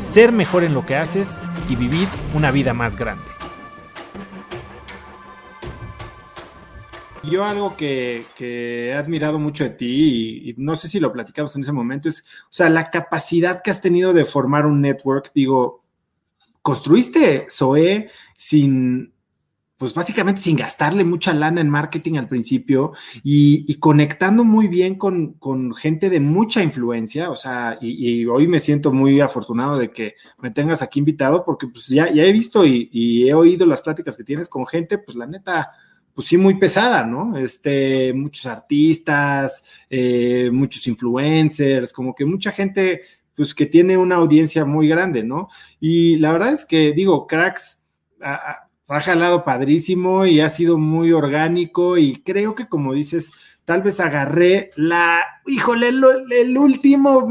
ser mejor en lo que haces y vivir una vida más grande. Yo algo que, he admirado mucho de ti y, no sé si lo platicamos en ese momento es, o sea, la capacidad que has tenido de formar un network. Digo, construiste Zoe sin, pues básicamente sin gastarle mucha lana en marketing al principio y, conectando muy bien con, gente de mucha influencia, o sea, y, hoy me siento muy afortunado de que me tengas aquí invitado porque pues ya, ya he visto y, he oído las pláticas que tienes con gente, pues la neta, pues sí, muy pesada, ¿no? Este, muchos artistas, eh, muchos influencers, como que mucha gente, pues que tiene una audiencia muy grande, ¿no? Y la verdad es que digo, cracks ha jalado padrísimo y ha sido muy orgánico y creo que como dices, tal vez agarré la, híjole, el, último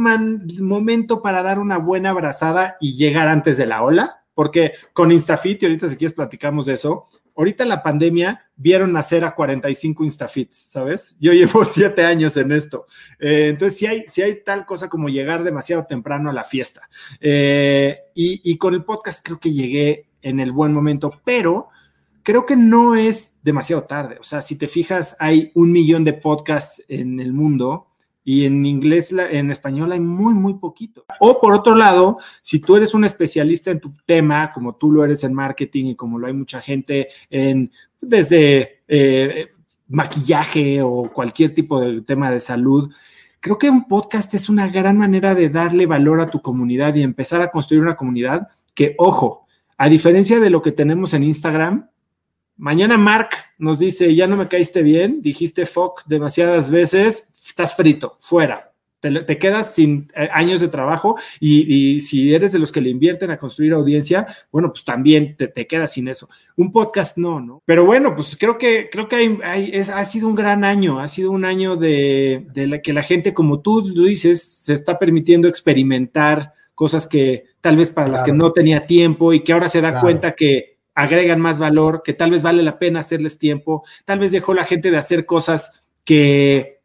momento para dar una buena abrazada y llegar antes de la ola, porque con Instafit, y ahorita si quieres platicamos de eso, ahorita la pandemia vieron nacer a 45 Instafits, ¿sabes? Yo llevo siete años en esto. Eh, entonces, si hay, si hay tal cosa como llegar demasiado temprano a la fiesta. Eh, y, y con el podcast creo que llegué en el buen momento, pero creo que no es demasiado tarde. O sea, si te fijas, hay un millón de podcasts en el mundo y en inglés, en español hay muy, muy poquito. O por otro lado, si tú eres un especialista en tu tema, como tú lo eres en marketing y como lo hay mucha gente en, desde eh, maquillaje o cualquier tipo de tema de salud, creo que un podcast es una gran manera de darle valor a tu comunidad y empezar a construir una comunidad que, ojo, a diferencia de lo que tenemos en Instagram, mañana Mark nos dice, ya no me caíste bien, dijiste fuck demasiadas veces, estás frito, fuera. Te, quedas sin eh, años de trabajo y, si eres de los que le invierten a construir audiencia, bueno, pues también te, quedas sin eso. Un podcast no, ¿no? Pero bueno, pues creo que, creo que ha sido un gran año, ha sido un año de, que la gente, como tú lo dices, se está permitiendo experimentar cosas que tal vez para las que no tenía tiempo y que ahora se da cuenta que agregan más valor, que tal vez vale la pena hacerles tiempo, tal vez dejó la gente de hacer cosas que,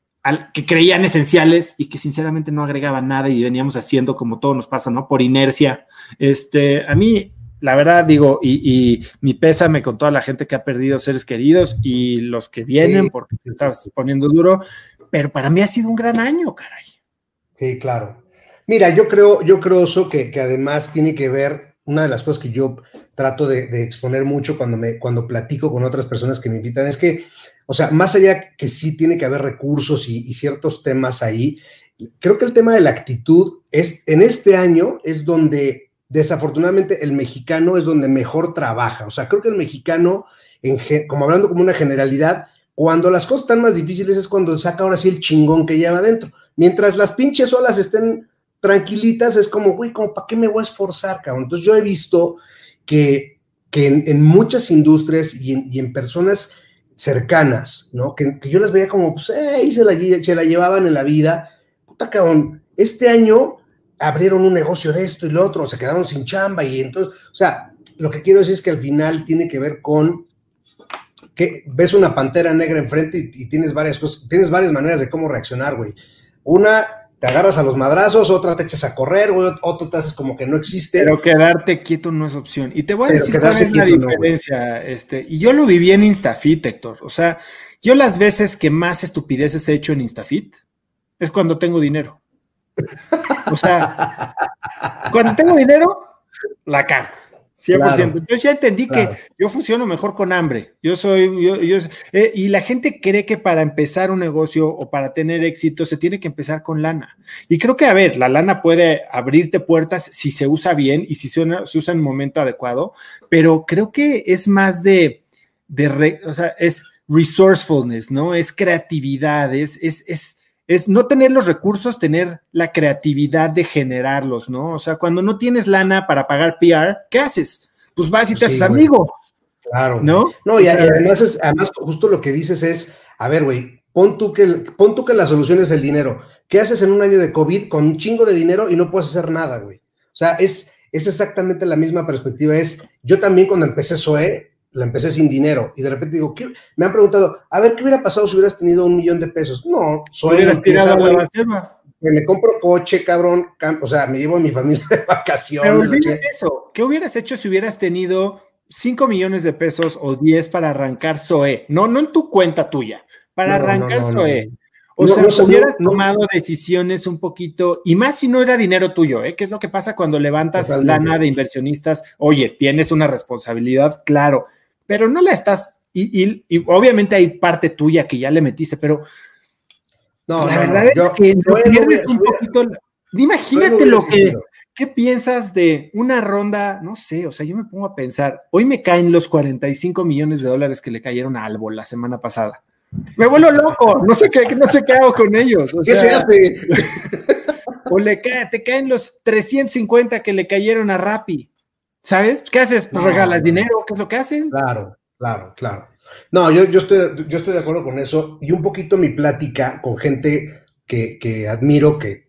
que creían esenciales y que sinceramente no agregaban nada y veníamos haciendo como todo nos pasa, ¿no? Por inercia. Este, a mí, la verdad digo, y, mi pésame con toda la gente que ha perdido seres queridos y los que vienen, porque te estás poniendo duro, pero para mí ha sido un gran año, caray. Sí, claro. Mira, yo creo, yo creo eso que, además tiene que ver, una de las cosas que yo trato de, exponer mucho cuando, me, cuando platico con otras personas que me invitan, es que, o sea, más allá que sí tiene que haber recursos y, ciertos temas ahí, creo que el tema de la actitud es, en este año es donde desafortunadamente el mexicano es donde mejor trabaja. O sea, creo que el mexicano, en, como hablando como una generalidad, cuando las cosas están más difíciles es cuando saca ahora sí el chingón que lleva adentro. Mientras las pinches olas estén tranquilitas, es como, güey, como, ¿para qué me voy a esforzar, cabrón? Entonces yo he visto que, que en, muchas industrias y en, personas cercanas, ¿no? Que, yo las veía como, pues, hey, se la, se la llevaban en la vida. Puta, cabrón, este año abrieron un negocio de esto y lo otro, se quedaron sin chamba y entonces, o sea, lo que quiero decir es que al final tiene que ver con que ves una pantera negra enfrente y, y tienes varias cosas, tienes varias maneras de cómo reaccionar, güey. Una, te agarras a los madrazos, otra te echas a correr, o otro te haces como que no existe. Pero quedarte quieto no es opción. Y te voy a decir cuál es la diferencia. este, y yo lo viví en Instafit, Héctor. O sea, yo las veces que más estupideces he hecho en Instafit es cuando tengo dinero. O sea, cuando tengo dinero, la cago. 100%. Yo ya entendí que yo funciono mejor con hambre. Yo soy, yo, yo eh, y la gente cree que para empezar un negocio o para tener éxito se tiene que empezar con lana. Y creo que, a ver, la lana puede abrirte puertas si se usa bien y si se, usa en el momento adecuado, pero creo que es más de, de o sea, es resourcefulness, ¿no? Es creatividad, es, es, es es no tener los recursos, tener la creatividad de generarlos, ¿no? O sea, cuando no tienes lana para pagar PR, ¿qué haces? Pues vas y te haces amigo. Claro. ¿No? No, y, además, es, además, justo lo que dices es, a ver, güey, pon tú, que, pon tú que la solución es el dinero. ¿Qué haces en un año de COVID con un chingo de dinero y no puedes hacer nada, güey? O sea, es, es exactamente la misma perspectiva. Es, yo también cuando empecé SOE, la empecé sin dinero y de repente digo, ¿qué? me han preguntado, a ver, ¿qué hubiera pasado si hubieras tenido un millón de pesos? No, soy tirado a la Me compro coche, cabrón, o sea, me llevo a mi familia de vacaciones. Pero eso, ¿qué hubieras hecho si hubieras tenido 5 millones de pesos o 10 para arrancar SOE? No, no en tu cuenta tuya, para arrancar SOE. O sea, hubieras tomado decisiones un poquito, y más si no era dinero tuyo, ¿eh? ¿Qué es lo que pasa cuando levantas lana de inversionistas? Oye, tienes una responsabilidad, claro, pero no la estás, y, obviamente hay parte tuya que ya le metiste, pero no, la verdad es que no pierdes un poquito. Imagínate lo que, ¿qué piensas de una ronda? No sé, o sea, yo me pongo a pensar, hoy me caen los 45 millones de dólares que le cayeron a Albo la semana pasada. Me vuelvo loco, no sé qué, no sé qué hago con ellos. O ¿Qué se hace? O le cae, te caen los 350 que le cayeron a Rappi. ¿Sabes? ¿Qué haces? Pues regalas dinero, ¿qué es lo que hacen? Claro, claro, claro. No, yo, yo, estoy, yo estoy de acuerdo con eso y un poquito mi plática con gente que, admiro, que,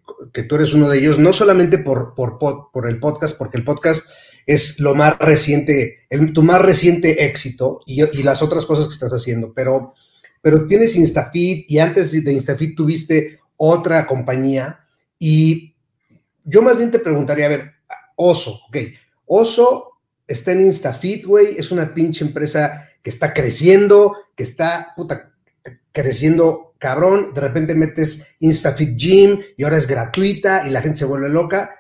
tú eres uno de ellos, no solamente por, por, por el podcast, porque el podcast es lo más reciente, el, tu más reciente éxito y, y, las otras cosas que estás haciendo, pero, pero tienes Instafit y antes de Instafit tuviste otra compañía y yo más bien te preguntaría, a ver, Oso, ok, Oso está en InstaFit, güey, es una pinche empresa que está creciendo, que está, puta, creciendo cabrón, de repente metes InstaFit Gym y ahora es gratuita y la gente se vuelve loca.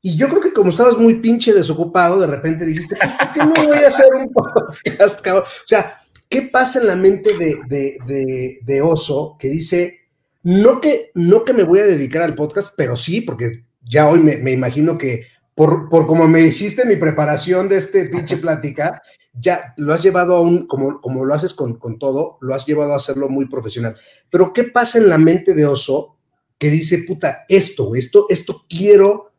Y yo creo que como estabas muy pinche desocupado, de repente dijiste, pues, ¿por qué no voy a hacer un podcast, cabrón? O sea, ¿qué pasa en la mente de, Oso que dice, no que, no que me voy a dedicar al podcast, pero sí, porque ya hoy me imagino que por, por como me hiciste mi preparación de este pinche plática, ya lo has llevado a un, como, como lo haces con, con todo, lo has llevado a hacerlo muy profesional. Pero ¿qué pasa en la mente de Oso que dice, puta, esto, esto, esto quiero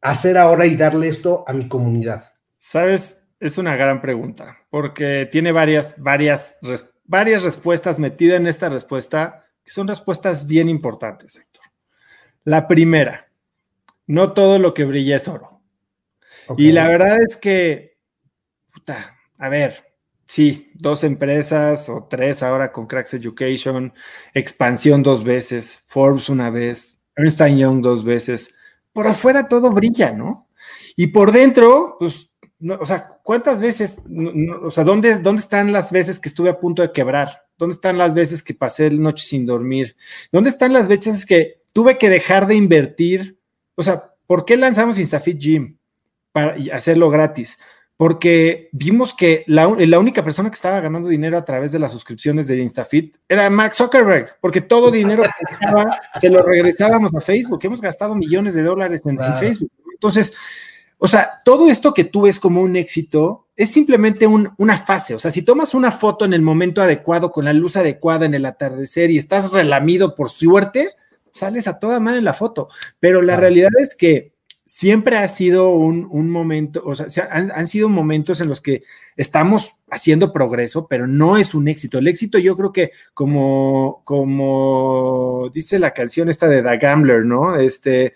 hacer ahora y darle esto a mi comunidad? Sabes, es una gran pregunta, porque tiene varias, varias, varias respuestas metidas en esta respuesta, que son respuestas bien importantes, Héctor. La primera, no todo lo que brilla es oro. Y la verdad es que, puta, a ver, sí, dos empresas o tres ahora con Cracks Education, expansión dos veces, Forbes una vez, Ernst Young dos veces. Por afuera todo brilla, ¿no? Y por dentro, pues, o sea, ¿cuántas veces, o sea, ¿dónde, ¿dónde están las veces que estuve a punto de quebrar? ¿Dónde están las veces que pasé la noche sin dormir? ¿Dónde están las veces que tuve que dejar de invertir? O sea, ¿por qué lanzamos InstaFit Gym? Para hacerlo gratis, porque vimos que la, única persona que estaba ganando dinero a través de las suscripciones de InstaFit era Mark Zuckerberg, porque todo dinero que se lo regresábamos a Facebook. Hemos gastado millones de dólares en, Facebook. Entonces, o sea, todo esto que tú ves como un éxito es simplemente una fase. O sea, si tomas una foto en el momento adecuado, con la luz adecuada en el atardecer y estás relamido por suerte, sales a toda madre en la foto. Pero la realidad es que siempre ha sido un, momento, o sea, han, sido momentos en los que estamos haciendo progreso, pero no es un éxito. El éxito yo creo que como, como dice la canción esta de The Gambler, ¿no? Este,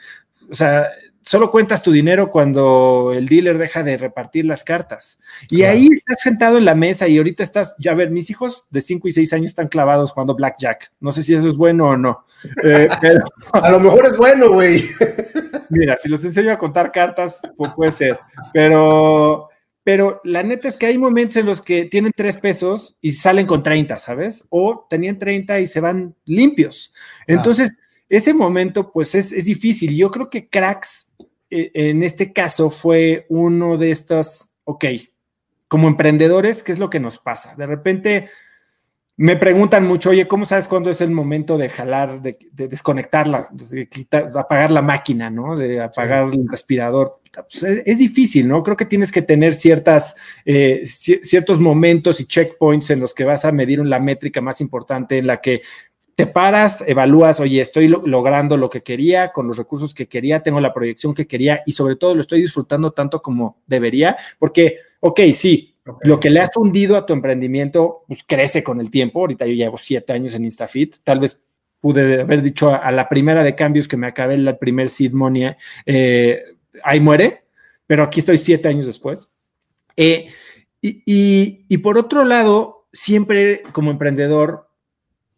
o sea, solo cuentas tu dinero cuando el dealer deja de repartir las cartas. Y ahí estás sentado en la mesa y ahorita estás, ya a ver, mis hijos de 5 y 6 años están clavados jugando blackjack. No sé si eso es bueno o no. Eh, a lo mejor es bueno, güey. Mira, si los enseño a contar cartas, pues puede ser. Pero, pero la neta es que hay momentos en los que tienen tres pesos y salen con 30, ¿sabes? O tenían 30 y se van limpios. Entonces, ese momento, pues es, es difícil. Yo creo que Cracks, en este caso, fue uno de estos, ok, como emprendedores, ¿qué es lo que nos pasa? De repente me preguntan mucho, oye, ¿cómo sabes cuándo es el momento de jalar, de, desconectarla, de apagar la máquina, ¿no? De apagar el respirador. Pues, es, difícil, ¿no? Creo que tienes que tener ciertas, eh, ciertos momentos y checkpoints en los que vas a medir la métrica más importante, en la que te paras, evalúas, oye, estoy logrando lo que quería con los recursos que quería, tengo la proyección que quería y sobre todo lo estoy disfrutando tanto como debería, porque, ok, sí, lo que le has hundido a tu emprendimiento, pues crece con el tiempo. Ahorita yo llevo siete años en Instafit, tal vez pude haber dicho a, la primera de cambios que me acabé el primer seed money, eh, ahí muere, pero aquí estoy siete años después. Eh, y, y por otro lado, siempre como emprendedor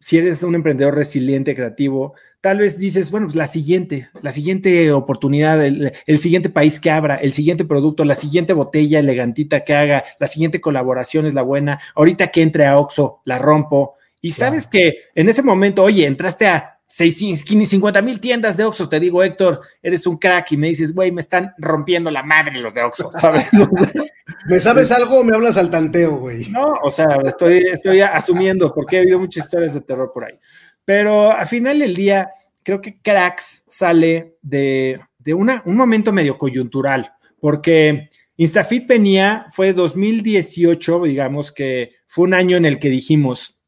si eres un emprendedor resiliente, creativo, tal vez dices, bueno, pues la siguiente, la siguiente oportunidad, el, siguiente país que abra, el siguiente producto, la siguiente botella elegantita que haga, la siguiente colaboración es la buena, ahorita que entre a Oxo, la rompo. Y sabes que en ese momento, oye, entraste a 50 mil tiendas de Oxxo, te digo, Héctor, eres un crack y me dices, güey, me están rompiendo la madre los de Oxxo, ¿sabes? ¿Me sabes algo o me hablas al tanteo, güey? No, o sea, estoy, estoy asumiendo porque he habido muchas historias de terror por ahí. Pero al final del día, creo que Cracks sale de, de una, un momento medio coyuntural, porque Instafit venía, fue 2018, digamos que fue un año en el que dijimos,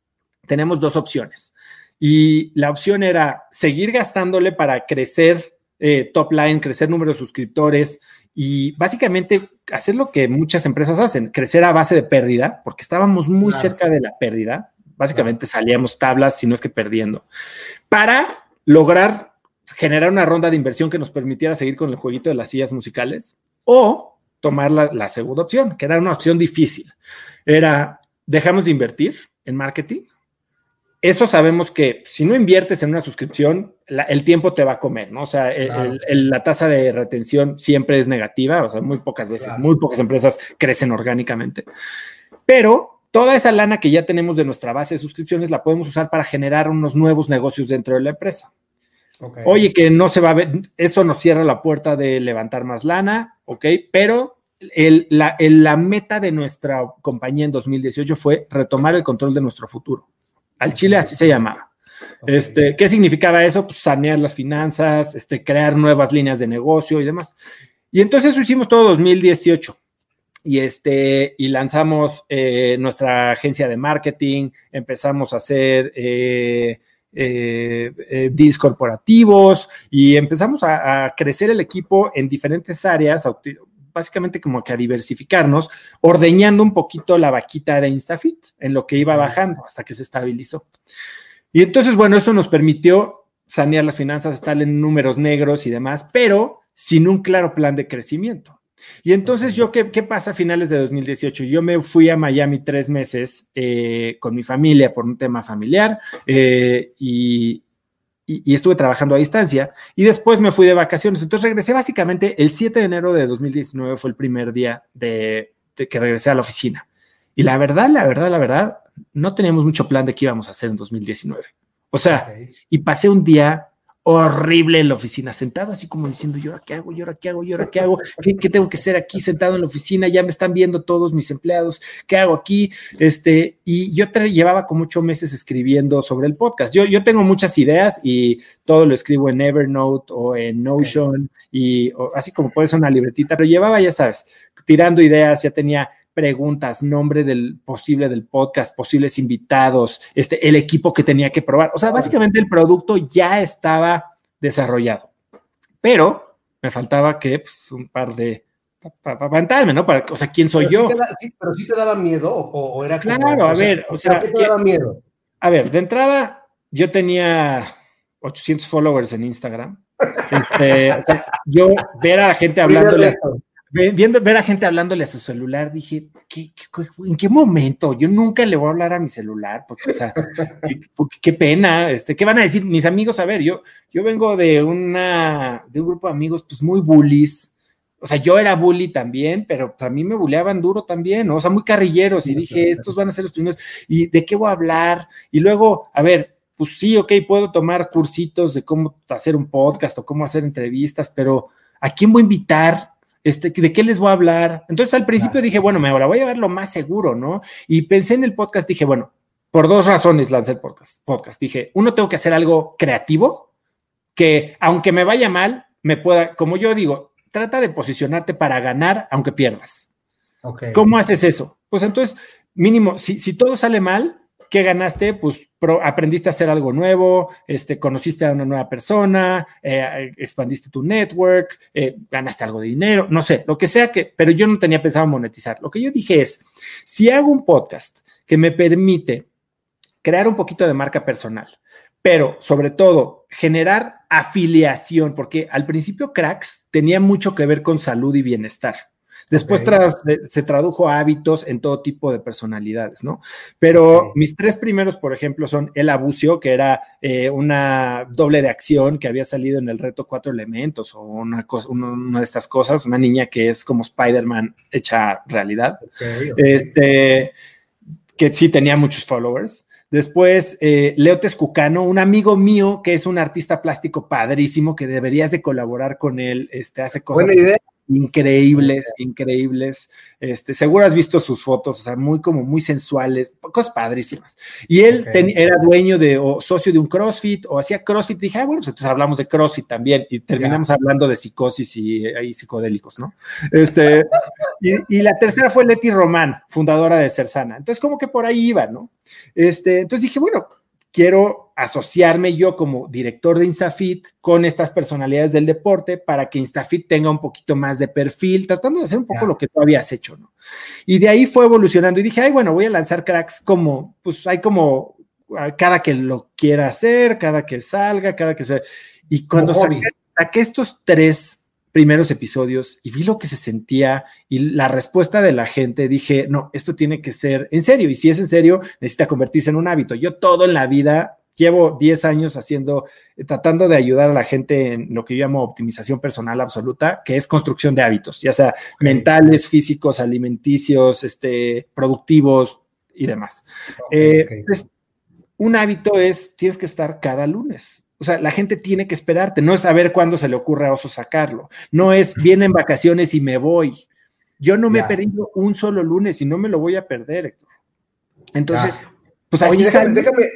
tenemos dos opciones y la opción era seguir gastándole para crecer eh, top line, crecer número de suscriptores y básicamente hacer lo que muchas empresas hacen, crecer a base de pérdida, porque estábamos muy cerca de la pérdida. Básicamente salíamos tablas, si no es que perdiendo, para lograr generar una ronda de inversión que nos permitiera seguir con el jueguito de las sillas musicales o tomar la, la segunda opción, que era una opción difícil. Era, dejamos de invertir en marketing eso sabemos que si no inviertes en una suscripción, el tiempo te va a comer, ¿no? O sea, la tasa de retención siempre es negativa, o sea, muy pocas veces, muy pocas empresas crecen orgánicamente. Pero toda esa lana que ya tenemos de nuestra base de suscripciones la podemos usar para generar unos nuevos negocios dentro de la empresa. Oye, que no se va a ver, eso nos cierra la puerta de levantar más lana, ¿ok? Pero la, la meta de nuestra compañía en 2018 fue retomar el control de nuestro futuro. Al Chile así se llamaba. Este, ¿Qué significaba eso? Pues sanear las finanzas, este, crear nuevas líneas de negocio y demás. Y entonces eso hicimos todo 2018. Y, este, y lanzamos eh, nuestra agencia de marketing, empezamos a hacer eh, eh, deals corporativos y empezamos a, a, crecer el equipo en diferentes áreas, básicamente como que a diversificarnos, ordeñando un poquito la vaquita de Instafit en lo que iba bajando hasta que se estabilizó. Y entonces, bueno, eso nos permitió sanear las finanzas, estar en números negros y demás, pero sin un claro plan de crecimiento. Y entonces yo, ¿qué, qué pasa a finales de 2018? Yo me fui a Miami tres meses eh, con mi familia por un tema familiar eh, y, y, estuve trabajando a distancia y después me fui de vacaciones. Entonces regresé básicamente el 7 de enero de 2019 fue el primer día de, que regresé a la oficina. Y la verdad, la verdad, la verdad, no teníamos mucho plan de qué íbamos a hacer en 2019. O sea, y pasé un día horrible en la oficina, sentado así como diciendo, ¿y ahora qué hago? ¿Y ahora qué hago? ¿Y ahora qué hago? ¿Qué, tengo que hacer aquí sentado en la oficina? Ya me están viendo todos mis empleados, ¿qué hago aquí? Este, y yo llevaba como ocho meses escribiendo sobre el podcast. Yo, yo tengo muchas ideas y todo lo escribo en Evernote o en Notion y así como puede ser una libretita, pero llevaba, ya sabes, tirando ideas, ya tenía preguntas, nombre del posible del podcast, posibles invitados, este, el equipo que tenía que probar. O sea, básicamente el producto ya estaba desarrollado, pero me faltaba que pues, un par de para aguantarme, ¿no? Para, o sea, ¿quién soy yo? pero sí te daba miedo o, era como, Claro, a ver, o sea, ¿qué te daba miedo? A ver, de entrada, yo tenía 800 followers en Instagram. Este, yo ver a la gente hablándole viendo ver a gente hablándole a su celular, dije, en qué momento? Yo nunca le voy a hablar a mi celular, porque, o sea, qué, pena, este, ¿qué van a decir mis amigos? A ver, yo, yo vengo de una, de un grupo de amigos, pues muy bullies. O sea, yo era bully también, pero a mí me bulleaban duro también, ¿no? O sea, muy carrilleros, y dije, estos van a ser los primeros, ¿y de qué voy a hablar? Y luego, a ver, pues sí, ok, puedo tomar cursitos de cómo hacer un podcast o cómo hacer entrevistas, pero ¿a quién voy a invitar? Este, ¿De qué les voy a hablar? Entonces al principio dije, bueno, me la voy a ver lo más seguro, ¿no? Y pensé en el podcast, dije, bueno, por dos razones lancé el podcast. podcast. Dije, uno, tengo que hacer algo creativo, que aunque me vaya mal, me pueda, como yo digo, trata de posicionarte para ganar aunque pierdas. ¿Cómo haces eso? Pues entonces, mínimo, si, si todo sale mal, ¿qué ganaste? Pues aprendiste a hacer algo nuevo, este, conociste a una nueva persona, eh, expandiste tu network, eh, ganaste algo de dinero, no sé, lo que sea que, pero yo no tenía pensado monetizar. Lo que yo dije es, si hago un podcast que me permite crear un poquito de marca personal, pero sobre todo generar afiliación, porque al principio Cracks tenía mucho que ver con salud y bienestar. Después se tradujo a hábitos en todo tipo de personalidades, ¿no? Pero mis tres primeros, por ejemplo, son El Abucio, que era eh, una doble de acción que había salido en el reto Cuatro Elementos o una, cosa, una de estas cosas, una niña que es como Spider-Man hecha realidad. Este, que sí tenía muchos followers. Después, eh, Leo un amigo mío que es un artista plástico padrísimo, que deberías de colaborar con él, este, hace cosas increíbles, increíbles. Este, seguro has visto sus fotos, o sea, muy como muy sensuales, cosas padrísimas. Y él era dueño de, o socio de un CrossFit, o hacía CrossFit, dije, ah, bueno, pues entonces hablamos de CrossFit también, y terminamos hablando de psicosis y, psicodélicos, ¿no? Este, y, y la tercera fue Leti Román, fundadora de Cersana. Entonces, como que por ahí iba, ¿no? Este, entonces dije, bueno, quiero asociarme yo como director de Instafit con estas personalidades del deporte para que Instafit tenga un poquito más de perfil, tratando de hacer un poco lo que tú habías hecho, ¿no? Y de ahí fue evolucionando y dije, ay, bueno, voy a lanzar cracks como, pues hay como cada que lo quiera hacer, cada que salga, cada que se... Y cuando saqué estos tres primeros episodios y vi lo que se sentía y la respuesta de la gente, dije, no, esto tiene que ser en serio y si es en serio, necesita convertirse en un hábito. Yo todo en la vida llevo 10 años haciendo, tratando de ayudar a la gente en lo que yo llamo optimización personal absoluta, que es construcción de hábitos, ya sea mentales, físicos, alimenticios, este, productivos y demás. Eh, pues, un hábito es, tienes que estar cada lunes. O sea, la gente tiene que esperarte, no es saber cuándo se le ocurre a Oso sacarlo, no es vienen vacaciones y me voy. Yo no me he perdido un solo lunes y no me lo voy a perder, Héctor. Entonces, pues así déjame,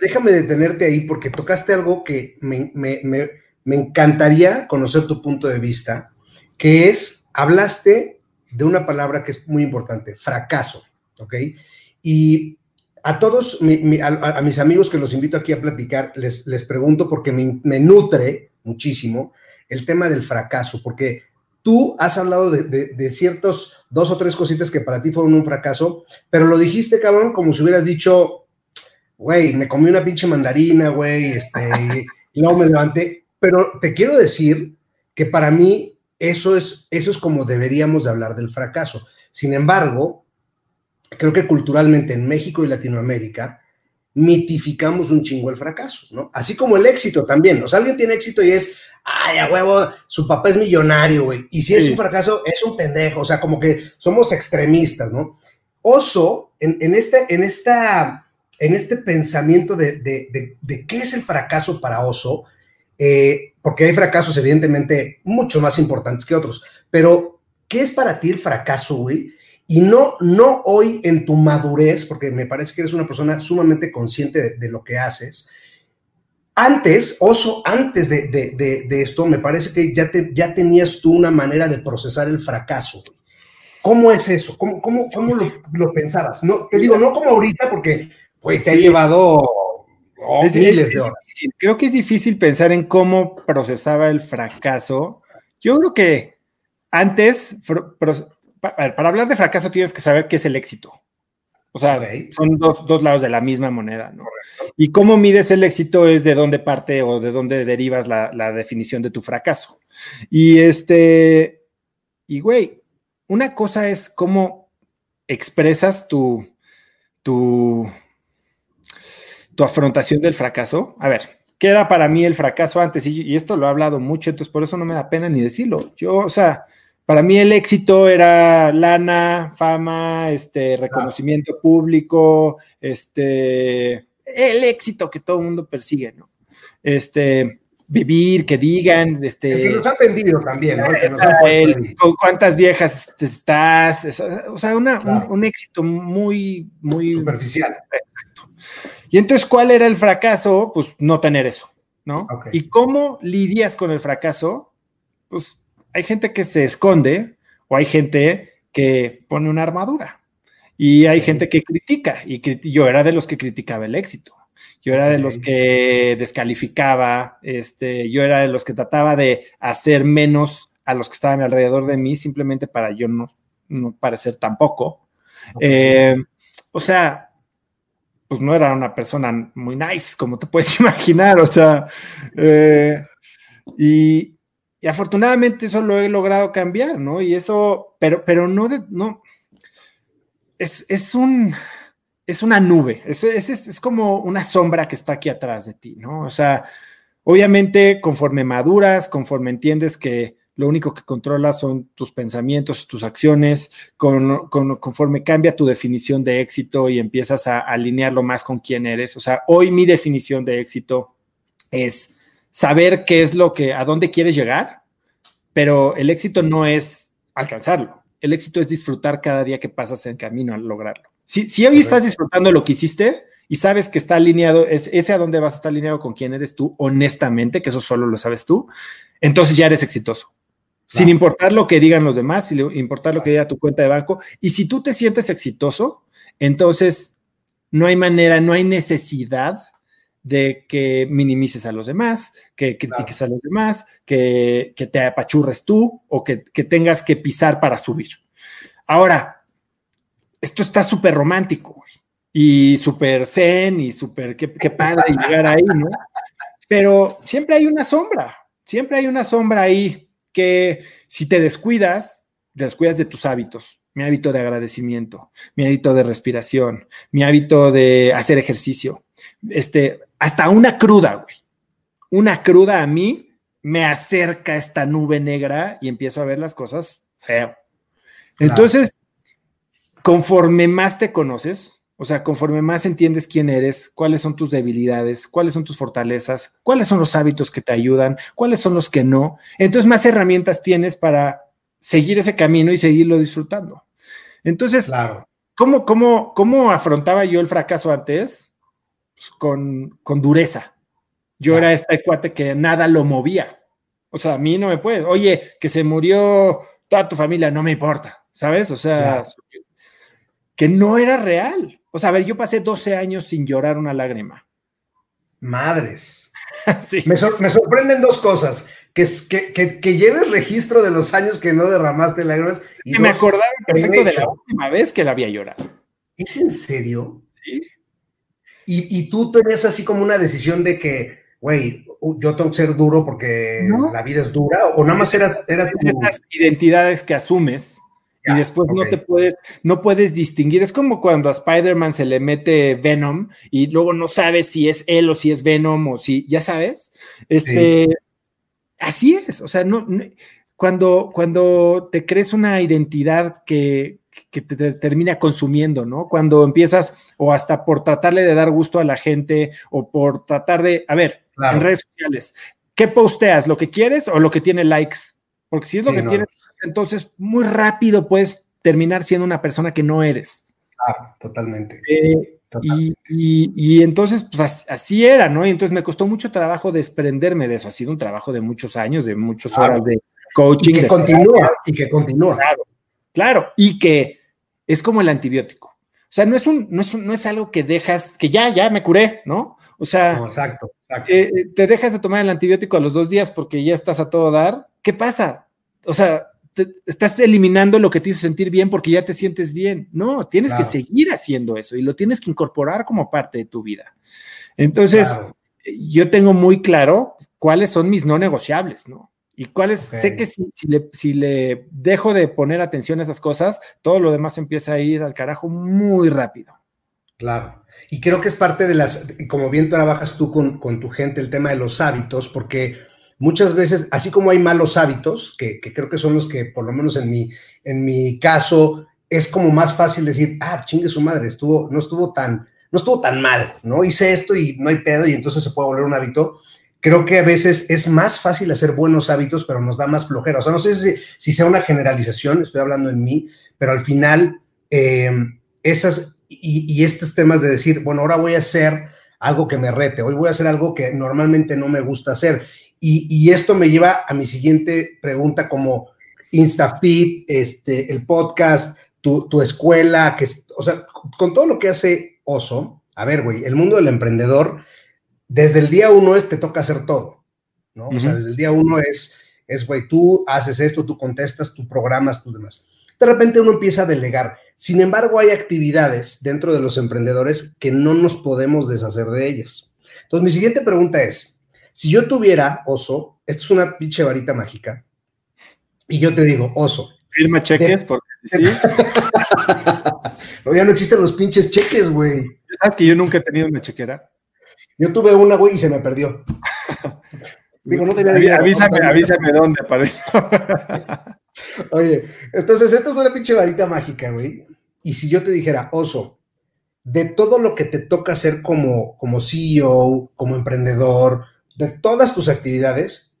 déjame, detenerte ahí porque tocaste algo que me, me encantaría conocer tu punto de vista, que es, hablaste de una palabra que es muy importante, fracaso, ¿ok? Y a todos a, mis amigos que los invito aquí a platicar, les, les pregunto porque me, nutre muchísimo el tema del fracaso, porque tú has hablado de, ciertos dos o tres cositas que para ti fueron un fracaso, pero lo dijiste, cabrón, como si hubieras dicho, güey, me comí una pinche mandarina, güey, este, y luego me levanté. Pero te quiero decir que para mí eso es, eso es como deberíamos de hablar del fracaso. Sin embargo, creo que culturalmente en México y Latinoamérica mitificamos un chingo el fracaso, ¿no? Así como el éxito también. O sea, alguien tiene éxito y es, ay, a huevo, su papá es millonario, güey. Y si es un fracaso, es un pendejo. O sea, como que somos extremistas, ¿no? Oso, en, este, en, esta, en este pensamiento de, qué es el fracaso para Oso, eh, porque hay fracasos evidentemente mucho más importantes que otros, pero ¿qué es para ti el fracaso, güey? Y no, no hoy en tu madurez, porque me parece que eres una persona sumamente consciente de, lo que haces. Antes, oso, antes de, esto, me parece que ya, te, ya tenías tú una manera de procesar el fracaso. ¿Cómo es eso? ¿Cómo, cómo, cómo lo, pensabas? No, te digo, no como ahorita, porque te ha llevado miles de horas. Creo que es difícil pensar en cómo procesaba el fracaso. Yo creo que antes para hablar de fracaso tienes que saber qué es el éxito. O sea, son dos, lados de la misma moneda, ¿no? Y cómo mides el éxito es de dónde parte o de dónde derivas la, definición de tu fracaso. Y este, y güey, una cosa es cómo expresas tu, tu, tu afrontación del fracaso. A ver, ¿qué era para mí el fracaso antes? Y, y esto lo he hablado mucho, entonces por eso no me da pena ni decirlo. Yo, o sea, para mí el éxito era lana, fama, este, reconocimiento público, este, el éxito que todo el mundo persigue, ¿no? Este, vivir, que digan, este... que nos ha vendido también, ¿no? que nos con cuántas viejas estás, o sea, un, éxito muy, muy... Superficial. Exacto. Y entonces, ¿cuál era el fracaso? Pues no tener eso, ¿no? ¿Y cómo lidias con el fracaso? Pues hay gente que se esconde o hay gente que pone una armadura. Y hay gente que critica, y yo era de los que criticaba el éxito. Yo era de los que descalificaba, este, yo era de los que trataba de hacer menos a los que estaban alrededor de mí simplemente para yo no, no parecer tampoco. Eh, o sea, pues no era una persona muy nice, como te puedes imaginar, o sea, eh, y, afortunadamente eso lo he logrado cambiar, ¿no? Y eso, pero, pero no, de, no, es, un, es una nube, es, es, como una sombra que está aquí atrás de ti, ¿no? O sea, obviamente conforme maduras, conforme entiendes que lo único que controlas son tus pensamientos, tus acciones, conforme cambia tu definición de éxito y empiezas a, alinearlo más con quién eres. O sea, hoy mi definición de éxito es saber qué es lo que, a dónde quieres llegar, pero el éxito no es alcanzarlo el éxito es disfrutar cada día que pasas en camino a lograrlo. Si, si hoy estás disfrutando lo que hiciste y sabes que está alineado, es ese a dónde vas a estar alineado con quién eres tú, honestamente, que eso solo lo sabes tú, entonces ya eres exitoso. Sin importar lo que digan los demás, sin importar lo que diga tu cuenta de banco. Y si tú te sientes exitoso, entonces no hay manera, no hay necesidad de que minimices a los demás, que critiques a los demás, que, te apachurres tú o que, tengas que pisar para subir. Ahora, esto está súper romántico y súper zen y súper qué, qué padre llegar ahí, ¿no? Pero siempre hay una sombra, siempre hay una sombra ahí que si te descuidas, te descuidas de tus hábitos, mi hábito de agradecimiento, mi hábito de respiración, mi hábito de hacer ejercicio, este, hasta una cruda, güey. Una cruda a mí me acerca esta nube negra y empiezo a ver las cosas feo. Entonces, conforme más te conoces, o sea, conforme más entiendes quién eres, cuáles son tus debilidades, cuáles son tus fortalezas, cuáles son los hábitos que te ayudan, cuáles son los que no, entonces más herramientas tienes para seguir ese camino y seguirlo disfrutando. Entonces, claro. ¿cómo, cómo, cómo afrontaba yo el fracaso antes? Pues, con, con dureza. Yo era este cuate que nada lo movía. O sea, a mí no me puede. Oye, que se murió toda tu familia, no me importa, ¿sabes? O sea, que no era real. O sea, a ver, yo pasé 12 años sin llorar una lágrima. Madres. me, sorprenden dos cosas. Que, que, que, lleves registro de los años que no derramaste lágrimas. Y me acordaba perfecto de la última vez que la había llorado. ¿Es en serio? Sí. Y, tú tenías así como una decisión de que, güey, yo tengo que ser duro porque la vida es dura, o nada más era, era tu... Estas identidades que asumes y después no te puedes, no puedes distinguir. Es como cuando a Spider-Man se le mete Venom y luego no sabes si es él o si es Venom o si, ya sabes. Este, así es. O sea, no, cuando, cuando te crees una identidad que, que te termina consumiendo, ¿no? Cuando empiezas o hasta por tratarle de dar gusto a la gente o por tratar de, a ver, en redes sociales, ¿qué posteas? ¿Lo que quieres o lo que tiene likes? Porque si es lo que tiene, entonces muy rápido puedes terminar siendo una persona que no eres. Ah, totalmente. Eh, y, entonces, pues así era, ¿no? Y entonces me costó mucho trabajo desprenderme de eso. Ha sido un trabajo de muchos años, de muchas horas de coaching. Y que continúa, y que continúa. Claro, Claro, y que es como el antibiótico. O sea, no es, un, no es, no es algo que dejas, que ya, ya me curé, ¿no? O sea, exacto, eh, eh, te dejas de tomar el antibiótico a los dos días porque ya estás a todo dar. ¿Qué pasa? O sea, estás eliminando lo que te hizo sentir bien porque ya te sientes bien. No, tienes que seguir haciendo eso y lo tienes que incorporar como parte de tu vida. Entonces, yo tengo muy claro cuáles son mis no negociables, ¿no? Y cuáles, sé que si, si, le, dejo de poner atención a esas cosas, todo lo demás empieza a ir al carajo muy rápido. Claro. Y creo que es parte de las, como bien trabajas tú con, tu gente, el tema de los hábitos, porque muchas veces, así como hay malos hábitos, que, creo que son los que, por lo menos en mi, en mi caso, es como más fácil decir, ah, chingue su madre, estuvo, no estuvo tan, no estuvo tan mal, ¿no? Hice esto y no hay pedo y entonces se puede volver un hábito creo que a veces es más fácil hacer buenos hábitos, pero nos da más flojera. O sea, no sé si, sea una generalización, estoy hablando en mí, pero al final, eh, esas y, estos temas de decir, bueno, ahora voy a hacer algo que me rete, hoy voy a hacer algo que normalmente no me gusta hacer. Y, esto me lleva a mi siguiente pregunta como InstaFit, este, el podcast, tu, tu escuela, que, o sea, con todo lo que hace Oso, a ver, güey, el mundo del emprendedor, desde el día uno es te toca hacer todo, ¿no? O sea, desde el día uno es, es, güey, tú haces esto, tú contestas, tú programas, tú demás. De repente uno empieza a delegar. Sin embargo, hay actividades dentro de los emprendedores que no nos podemos deshacer de ellas. Entonces, mi siguiente pregunta es, si yo tuviera, Oso, esto es una pinche varita mágica, y yo te digo, Oso. Firma cheques, porque sí. no, ya no existen los pinches cheques, güey. ¿Sabes que yo nunca he tenido una chequera? Yo tuve una, güey, y se me perdió. Digo, no tenía dinero. Avísame, avísame dónde, para Oye, entonces esto es una pinche varita mágica, güey. Y si yo te dijera, oso, de todo lo que te toca hacer como, como CEO, como emprendedor, de todas tus actividades,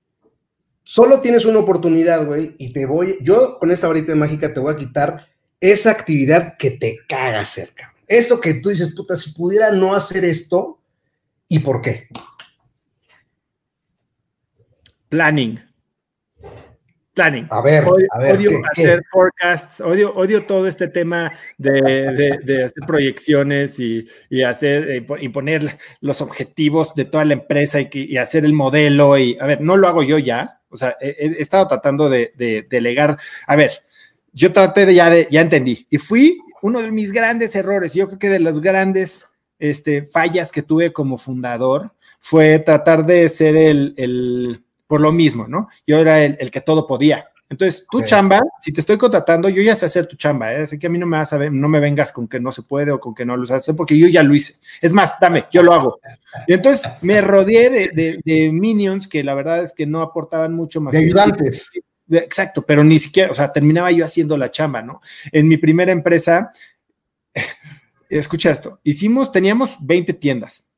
solo tienes una oportunidad, güey, y te voy, yo con esta varita mágica te voy a quitar esa actividad que te caga cerca. Eso que tú dices, puta, si pudiera no hacer esto, ¿y por qué? Planning planning. A ver, odio, a ver, odio hacer forecasts, odio, odio todo este tema de, de, hacer proyecciones y, y hacer eh, y poner los objetivos de toda la empresa y, y, hacer el modelo. Y a ver, no lo hago yo ya. O sea, he, he estado tratando de, de, delegar. A ver, yo traté de ya de, ya entendí. Y fui uno de mis grandes errores. Yo creo que de los grandes este, fallas que tuve como fundador fue tratar de ser el, el por lo mismo, ¿no? Yo era el, que todo podía. Entonces, tu chamba, si te estoy contratando, yo ya sé hacer tu chamba, ¿eh? así que a mí no me vas a ver, no me vengas con que no se puede o con que no lo sabes hacer, porque yo ya lo hice. Es más, dame, yo lo hago. Y entonces me rodeé de, minions que la verdad es que no aportaban mucho más. De ayudantes. Exacto, pero ni siquiera, o sea, terminaba yo haciendo la chamba, ¿no? En mi primera empresa, escucha esto, hicimos, teníamos 20 tiendas,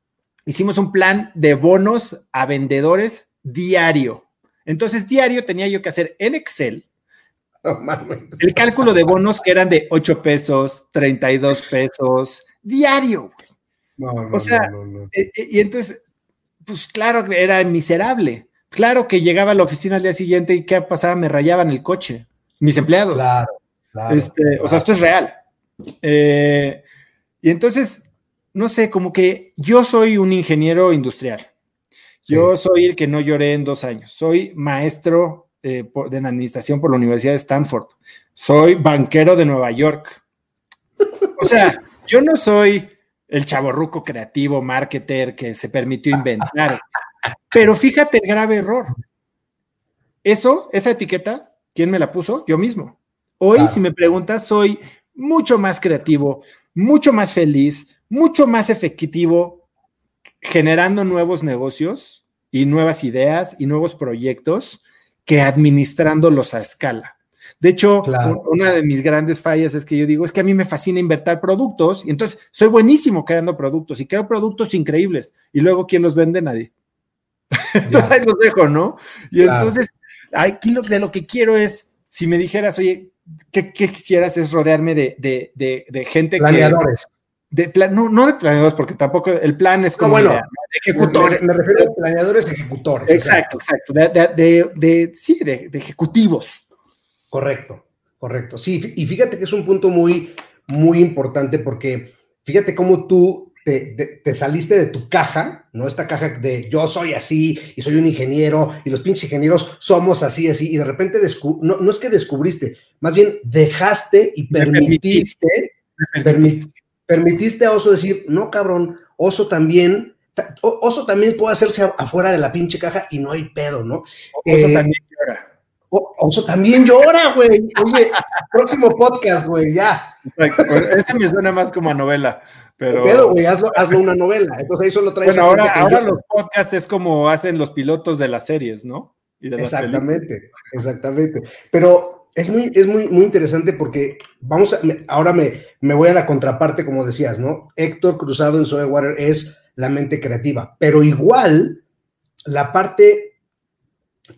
hicimos un plan de bonos a vendedores diario. Entonces, diario tenía yo que hacer en Excel el cálculo de bonos que eran de 8 pesos, 32 pesos, diario. o sea, eh, eh, y entonces, pues claro que era miserable. Claro que llegaba a la oficina al día siguiente y qué pasaba, me rayaban el coche, mis empleados. Claro, claro. Este, o sea, esto es real. Eh, y entonces, no sé, como que yo soy un ingeniero industrial. Yo soy el que no lloré en dos años. Soy maestro eh, de administración por la Universidad de Stanford. Soy banquero de Nueva York. O sea, yo no soy el chaborruco creativo, marketer que se permitió inventar. Pero fíjate el grave error. Eso, esa etiqueta, ¿quién me la puso? Yo mismo. Hoy, si me preguntas, soy mucho más creativo, mucho más feliz, mucho más efectivo generando nuevos negocios y nuevas ideas y nuevos proyectos que administrándolos a escala. De hecho, una de mis grandes fallas es que yo digo, es que a mí me fascina invertir productos y entonces soy buenísimo creando productos y creo productos increíbles y luego ¿quién los vende? Nadie. entonces ahí los dejo, ¿no? Y entonces, aquí lo, de lo que quiero es, si me dijeras, oye, ¿qué, quisieras es rodearme de, de, de, de gente Planeadores no, no de planeadores, porque tampoco el plan es como de ejecutores. Me, refiero a planeadores ejecutores. Exacto, exacto. De, sí, de, ejecutivos. Correcto, correcto. Sí, y fíjate que es un punto muy, muy importante porque fíjate cómo tú te, saliste de tu caja, ¿no? Esta caja de yo soy así y soy un ingeniero y los pinches ingenieros somos así, así, y de repente no, no es que descubriste, más bien dejaste y permitiste, permitiste permitiste a Oso decir, no, cabrón, Oso también, Oso también puede hacerse afuera de la pinche caja y no hay pedo, ¿no? Oso eh, también. Oso también llora, güey. Oye, próximo podcast, güey, ya. Este me suena más como a novela, pero... Pedo, güey, hazlo, hazlo, una novela. Entonces eso lo traes. Bueno, ahora, ahora los podcasts es como hacen los pilotos de las series, ¿no? exactamente, exactamente. Pero es muy, es muy, muy interesante porque vamos a, ahora me, me voy a la contraparte, como decías, ¿no? Héctor Cruzado en Soy Water es la mente creativa, pero igual la parte,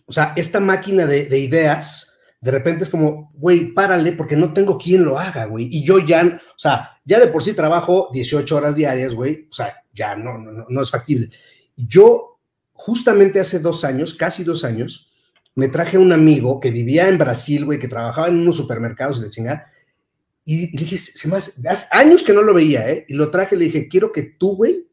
o sea, esta máquina de, de ideas, de repente es como, güey, párale porque no tengo quien lo haga, güey. Y yo ya, o sea, ya de por sí trabajo 18 horas diarias, güey, o sea, ya no, no, no es factible. Yo, justamente hace dos años, casi dos años, me traje un amigo que vivía en Brasil, güey, que trabajaba en unos supermercados y de chingada, Y, le dije, se me hace, años que no lo veía, ¿eh? Y lo traje le dije, quiero que tú, güey,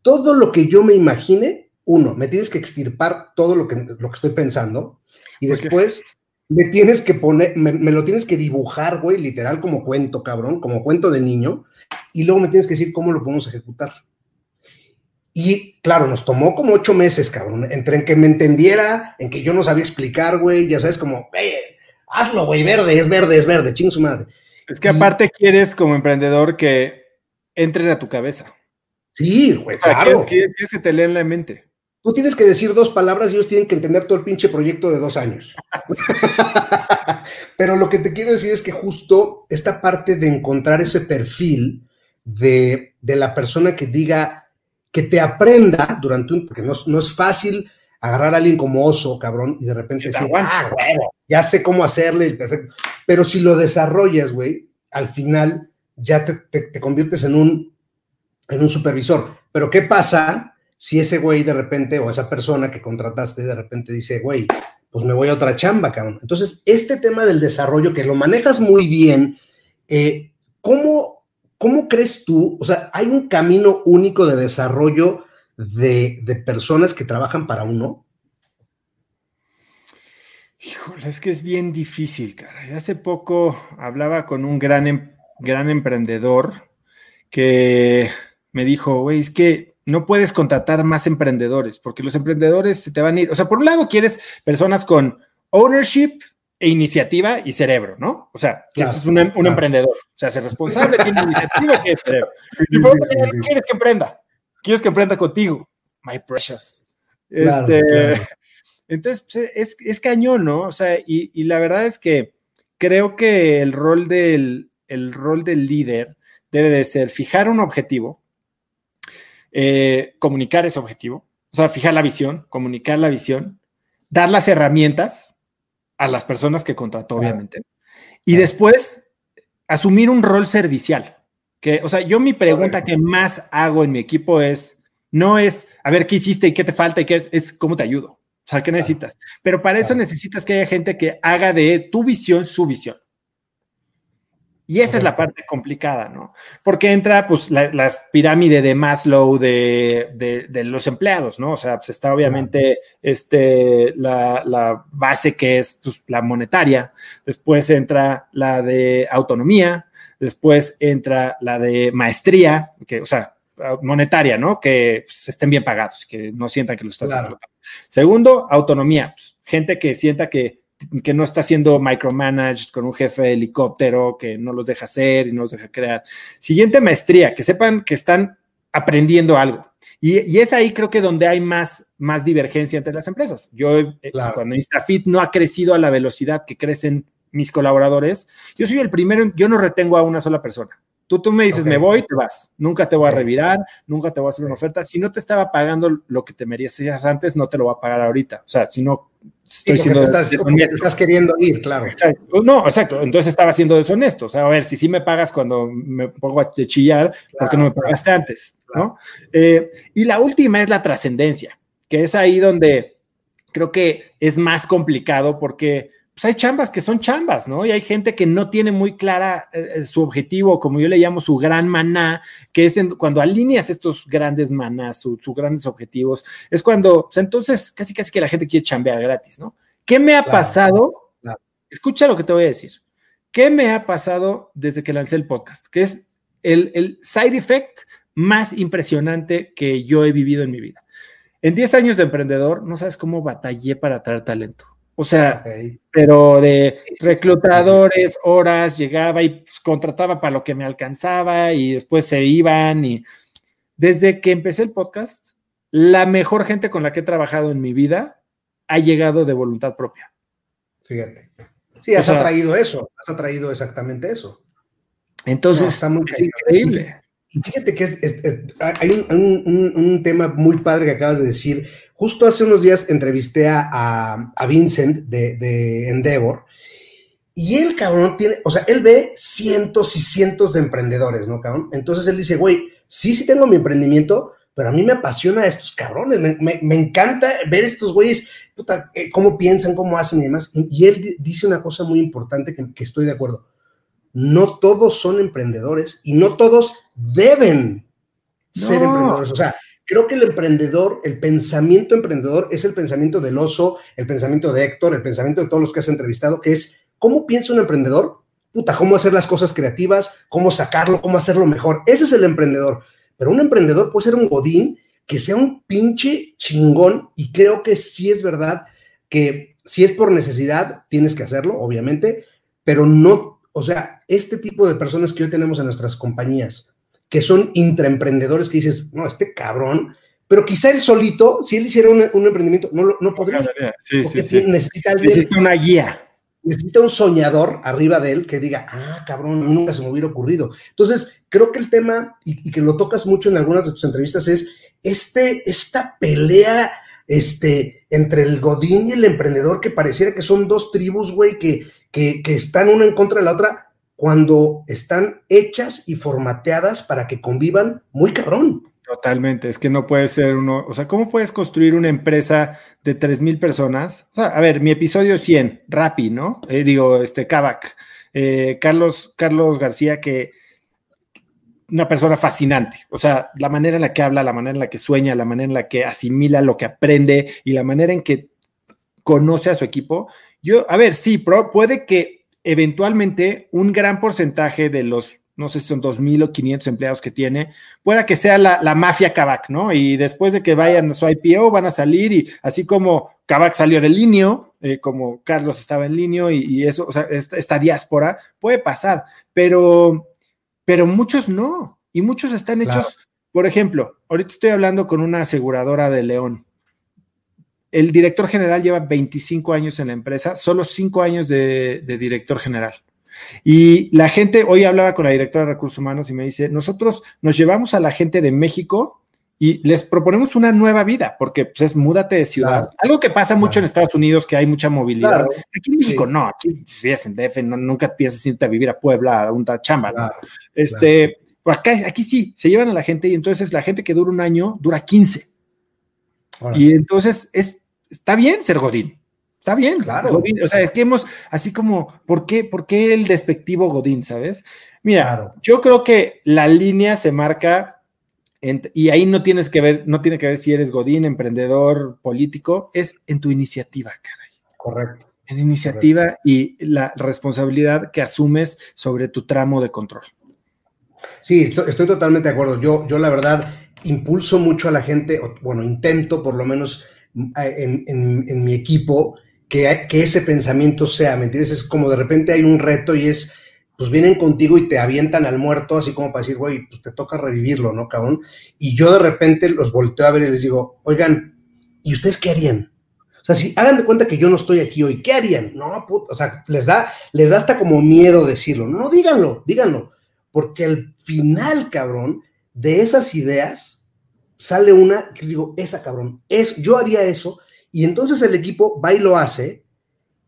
todo lo que yo me imagine, uno, me tienes que extirpar todo lo que, lo que estoy pensando. Y después me tienes que poner, me, lo tienes que dibujar, güey, literal como cuento, cabrón, como cuento de niño, y luego me tienes que decir cómo lo podemos ejecutar. Y claro, nos tomó como ocho meses, cabrón, entre en que me entendiera, en que yo no sabía explicar, güey, ya sabes, como, hazlo, güey, verde, es verde, es verde, ching su madre. Es que aparte quieres como emprendedor que entren a tu cabeza. Sí, güey, claro. Que, que, se te lee en la mente. Tú tienes que decir dos palabras y ellos tienen que entender todo el pinche proyecto de dos años. Pero lo que te quiero decir es que justo esta parte de encontrar ese perfil de, la persona que diga, que te aprenda durante un, porque no, es fácil agarrar a alguien como oso, cabrón, y de repente decir, ah, bueno, ya sé cómo hacerle el perfecto. Pero si lo desarrollas, güey, al final ya te, te, conviertes en un, en un supervisor. Pero ¿qué pasa si ese güey de repente, o esa persona que contrataste de repente dice, güey, pues me voy a otra chamba, cabrón. Entonces, este tema del desarrollo, que lo manejas muy bien, eh, ¿cómo, ¿cómo crees tú? O sea, ¿hay un camino único de desarrollo de, personas que trabajan para uno? Híjole, es que es bien difícil, cara. Hace poco hablaba con un gran, em, gran emprendedor que me dijo, güey, es que no puedes contratar más emprendedores, porque los emprendedores se te van a ir. O sea, por un lado quieres personas con ownership e iniciativa y cerebro, ¿no? O sea, que es un, emprendedor. O sea, ser responsable, tiene iniciativa y cerebro. y por otro lado, quieres que emprenda. Quieres que emprenda contigo. My precious. Este, entonces, pues, es, es, cañón, ¿no? O sea, y, y, la verdad es que creo que el rol del, el rol del líder debe de ser fijar un objetivo, eh, comunicar ese objetivo, o sea, fijar la visión, comunicar la visión, dar las herramientas a las personas que contrató, obviamente, y después asumir un rol servicial. Que, o sea, yo mi pregunta que más hago en mi equipo es, no es, a ver, ¿qué hiciste y qué te falta y qué es, es cómo te ayudo. O sea, ¿qué necesitas? Pero para eso necesitas que haya gente que haga de tu visión su visión. Y esa es la parte complicada, ¿no? Porque entra, pues, la, pirámide de Maslow de, de, los empleados, ¿no? O sea, pues está obviamente este, la, base que es pues, la monetaria, después entra la de autonomía, después entra la de maestría, que, o sea, monetaria, ¿no? Que pues, estén bien pagados, que no sientan que lo estás haciendo. Segundo, autonomía, pues, gente que sienta que que no está siendo micromanaged con un jefe de helicóptero que no los deja hacer y no los deja crear. Siguiente maestría, que sepan que están aprendiendo algo. Y, es ahí creo que donde hay más, más divergencia entre las empresas. Yo, eh, cuando Instafit no ha crecido a la velocidad que crecen mis colaboradores, yo soy el primero, yo no retengo a una sola persona. Tú, tú me dices, me voy, te vas. Nunca te voy a revirar, nunca te voy a hacer una oferta. Si no te estaba pagando lo que te merecías antes, no te lo va a pagar ahorita. O sea, si no estoy siendo estás, estás, queriendo ir, claro. No, exacto. Entonces estaba siendo deshonesto. O sea, a ver, si sí me pagas cuando me pongo a chillar, ¿por qué no me pagaste antes? ¿no? Eh, y la última es la trascendencia, que es ahí donde creo que es más complicado porque pues hay chambas que son chambas, ¿no? Y hay gente que no tiene muy clara eh, eh, su objetivo, como yo le llamo su gran maná, que es cuando alineas estos grandes manás, sus grandes objetivos, es cuando, entonces casi casi que la gente quiere chambear gratis, ¿no? ¿Qué me ha pasado? Escucha lo que te voy a decir. ¿Qué me ha pasado desde que lancé el podcast? Que es el, el side effect más impresionante que yo he vivido en mi vida. En 10 años de emprendedor, no sabes cómo batallé para atraer talento o sea, pero de reclutadores, horas, llegaba y pues, contrataba para lo que me alcanzaba y después se iban. Y desde que empecé el podcast, la mejor gente con la que he trabajado en mi vida ha llegado de voluntad propia. Fíjate. Sí, has atraído eso, has atraído exactamente eso. Entonces, está muy es increíble. Y fíjate que hay un tema muy padre que acabas de decir Justo hace unos días entrevisté a, Vincent de, Endeavor y él, cabrón, tiene, o sea, él ve cientos y cientos de emprendedores, ¿no, cabrón? Entonces él dice, güey, sí, sí tengo mi emprendimiento, pero a mí me apasiona estos cabrones, me, encanta ver estos güeyes, puta, eh, cómo piensan, cómo hacen y demás. Y, él dice una cosa muy importante que, que estoy de acuerdo. no todos son emprendedores y no todos deben ser emprendedores. O sea, creo que el emprendedor, el pensamiento emprendedor es el pensamiento del oso, el pensamiento de Héctor, el pensamiento de todos los que has entrevistado, que es, ¿cómo piensa un emprendedor? Puta, cómo hacer las cosas creativas, cómo sacarlo, cómo hacerlo mejor. Ese es el emprendedor. Pero un emprendedor puede ser un godín que sea un pinche chingón y creo que sí es verdad que si es por necesidad, tienes que hacerlo, obviamente, pero no, o sea, este tipo de personas que hoy tenemos en nuestras compañías, que son intraemprendedores, que dices, no, este cabrón, pero quizá él solito, si él hiciera un, emprendimiento, no, no podría. Sí, sí, sí. Necesita, necesita una guía. Necesita un soñador arriba de él que diga, ah, cabrón, nunca se me hubiera ocurrido. Entonces, creo que el tema, y, y que lo tocas mucho en algunas de tus entrevistas, es este, esta pelea este, entre el Godín y el emprendedor, que pareciera que son dos tribus, güey, que, que, que están una en contra de la otra, cuando están hechas y formateadas para que convivan muy cabrón. Totalmente, es que no puede ser uno, o sea, ¿cómo puedes construir una empresa de tres mil personas? O sea, a ver, mi episodio 100, Rappi, ¿no? Eh, digo, este, Kavak, eh, Carlos, Carlos García, que una persona fascinante. O sea, la manera en la que habla, la manera en la que sueña, la manera en la que asimila lo que aprende y la manera en que conoce a su equipo. Yo, a ver, sí, puede que eventualmente un gran porcentaje de los, no sé si son 2.000 o 500 empleados que tiene, pueda que sea la, mafia Kavak, ¿no? Y después de que vayan a su IPO van a salir y así como Kavak salió del linio, eh, como Carlos estaba en línea y, y, eso, o sea, esta diáspora puede pasar, pero pero muchos no, y muchos están hechos, por ejemplo, ahorita estoy hablando con una aseguradora de León. El director general lleva 25 años en la empresa, solo 5 años de, director general. Y la gente, hoy hablaba con la directora de recursos humanos y me dice, nosotros nos llevamos a la gente de México y les proponemos una nueva vida, porque pues, es múdate de ciudad. Algo que pasa mucho en Estados Unidos, que hay mucha movilidad. Aquí en México no, aquí si es en DF, nunca piensas irte a vivir a Puebla, a una chamba. ¿no? Este, pues, acá, aquí sí, se llevan a la gente y entonces la gente que dura un año dura 15. Y entonces es, está bien ser Godín. Está bien, claro. o sea, es que hemos, así como, ¿por qué, ¿por qué el despectivo Godín, sabes? Mira, yo creo que la línea se marca y ahí no tienes que ver, no tiene que ver si eres godín, emprendedor, político, es en tu iniciativa, caray. Correcto. En iniciativa y la responsabilidad que asumes sobre tu tramo de control. Sí, estoy, totalmente de acuerdo. Yo, yo la verdad impulso mucho a la gente, bueno, intento por lo menos en, en, mi equipo que, que ese pensamiento sea, ¿me entiendes? Es como de repente hay un reto y es pues vienen contigo y te avientan al muerto, así como para decir, güey, pues te toca revivirlo, ¿no, cabrón? Y yo de repente los volteo a ver y les digo, oigan, ¿y ustedes qué harían? O sea, si hagan de cuenta que yo no estoy aquí hoy, ¿qué harían? No, puto, o sea, les da, les da hasta como miedo decirlo. No, díganlo, díganlo. Porque al final, cabrón, de esas ideas sale una que digo, esa cabrón, es, yo haría eso, y entonces el equipo va y lo hace,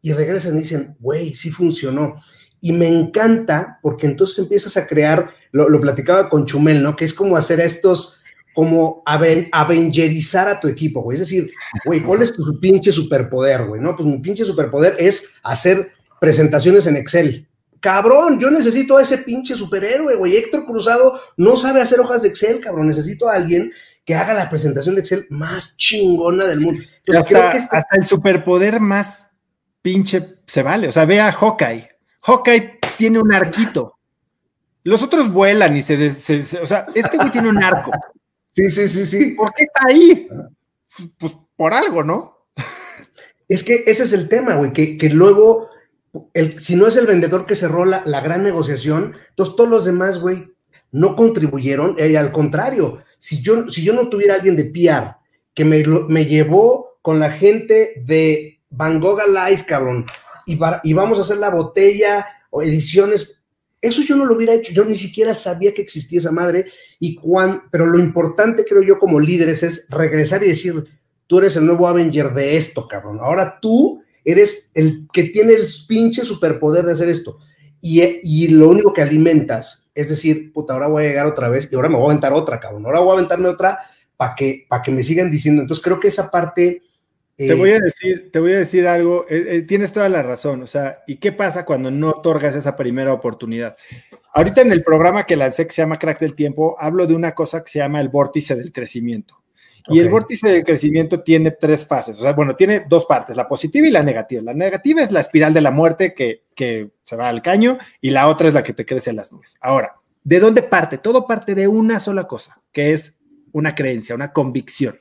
y regresan y dicen, güey, sí funcionó y me encanta porque entonces empiezas a crear, lo, platicaba con Chumel, ¿no? Que es como hacer estos, como avengerizar a tu equipo, güey. Es decir, güey, ¿cuál es tu pinche superpoder, güey? No, pues mi pinche superpoder es hacer presentaciones en Excel. Cabrón, yo necesito a ese pinche superhéroe, güey. Héctor Cruzado no sabe hacer hojas de Excel, cabrón. Necesito a alguien que haga la presentación de Excel más chingona del mundo. hasta, este hasta el superpoder más pinche se vale. O sea, ve a Hawkeye. Hawkeye tiene un arquito. Los otros vuelan y se, o sea, este güey tiene un arco. Sí, sí, sí, sí. ¿Por qué está ahí? Pues por algo, ¿no? Es que ese es el tema, güey, que, luego, el, si no es el vendedor que cerró la, la gran negociación, entonces todos los demás, güey, no contribuyeron, y al contrario, si yo, si yo no tuviera alguien de PR que me, me llevó con la gente de Van Gogh Live, cabrón, y, vamos a hacer la botella o ediciones. Eso yo no lo hubiera hecho, yo ni siquiera sabía que existía esa madre. Y cuan, pero lo importante, creo yo, como líderes, es regresar y decir: tú eres el nuevo Avenger de esto, cabrón. Ahora tú eres el que tiene el pinche superpoder de hacer esto. Y, y lo único que alimentas es decir, puta, ahora voy a llegar otra vez y ahora me voy a aventar otra, cabrón. Ahora voy a aventarme otra para que, que me sigan diciendo. Entonces creo que esa parte te voy a decir, te voy a decir algo, eh, eh, tienes toda la razón, o sea, ¿y qué pasa cuando no otorgas esa primera oportunidad? Ahorita en el programa que lancé que se llama Crack del Tiempo, hablo de una cosa que se llama el vórtice del crecimiento. Y el vórtice del crecimiento tiene tres fases, o sea, bueno, tiene dos partes, la positiva y la negativa. La negativa es la espiral de la muerte que, que se va al caño y la otra es la que te crece en las nubes. Ahora, ¿de dónde parte? Todo parte de una sola cosa, que es una creencia, una convicción.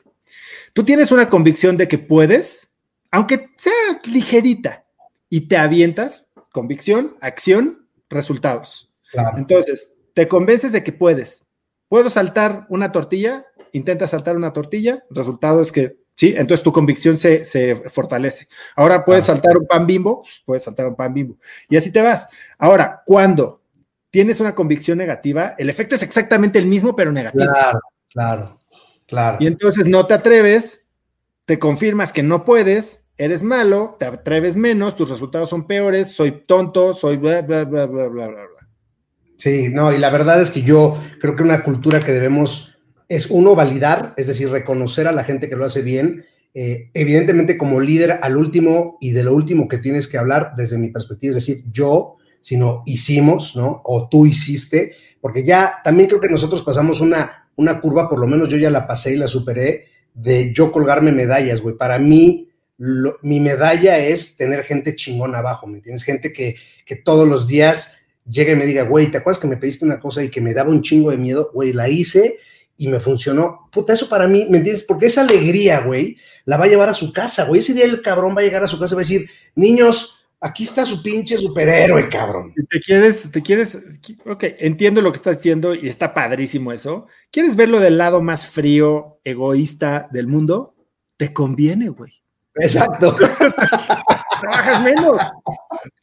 Tú tienes una convicción de que puedes, aunque sea ligerita, y te avientas, convicción, acción, resultados. Entonces, te convences de que puedes. ¿Puedo saltar una tortilla? Intenta saltar una tortilla, el resultado es que sí, entonces tu convicción se, fortalece. Ahora puedes saltar un pan bimbo, puedes saltar un pan bimbo. Y así te vas. Ahora, cuando tienes una convicción negativa, el efecto es exactamente el mismo, pero negativo. Claro, claro. Claro. Y entonces no te atreves, te confirmas que no puedes, eres malo, te atreves menos, tus resultados son peores, soy tonto, soy bla, bla, bla, bla, bla, bla. Sí, no, y la verdad es que yo creo que una cultura que debemos es uno validar, es decir, reconocer a la gente que lo hace bien. Eh, evidentemente, como líder, al último y de lo último que tienes que hablar, desde mi perspectiva, es decir, yo, sino hicimos, ¿no? O tú hiciste, porque ya también creo que nosotros pasamos una una curva, por lo menos yo ya la pasé y la superé, de yo colgarme medallas, güey. Para mí, mi medalla es tener gente chingona abajo, ¿me entiendes? Gente que, que todos los días llegue y me diga, güey, ¿te acuerdas que me pediste una cosa y que me daba un chingo de miedo? Güey, la hice y me funcionó. Puta, eso para mí, ¿me entiendes? Porque esa alegría, güey, la va a llevar a su casa, güey. Ese día el cabrón va a llegar a su casa y va a decir, niños, aquí está su pinche superhéroe, cabrón. Te quieres, te quieres, ok, entiendo lo que estás diciendo y está padrísimo eso. ¿Quieres verlo del lado más frío, egoísta del mundo? Te conviene, güey. Exacto. Trabajas menos.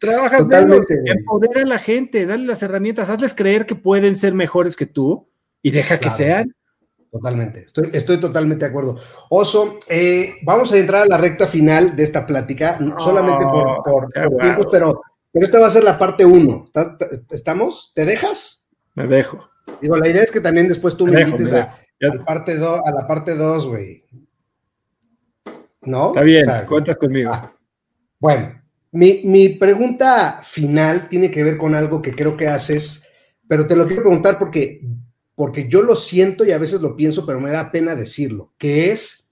Trabajas menos. Empodera a la gente, dale las herramientas, hazles creer que pueden ser mejores que tú y deja que sean. Totalmente, estoy, estoy totalmente de acuerdo. Oso, eh, vamos a entrar a la recta final de esta plática, solamente por, por, tiempos, pero, pero esta va a ser la parte uno. ¿Estamos? ¿Te dejas? Me dejo. Digo, la idea es que también después tú me, invites a, parte a la parte dos, güey. ¿No? Está bien, cuentas conmigo. Ah, bueno, mi, mi pregunta final tiene que ver con algo que creo que haces, pero te lo quiero preguntar porque porque yo lo siento y a veces lo pienso, pero me da pena decirlo, que es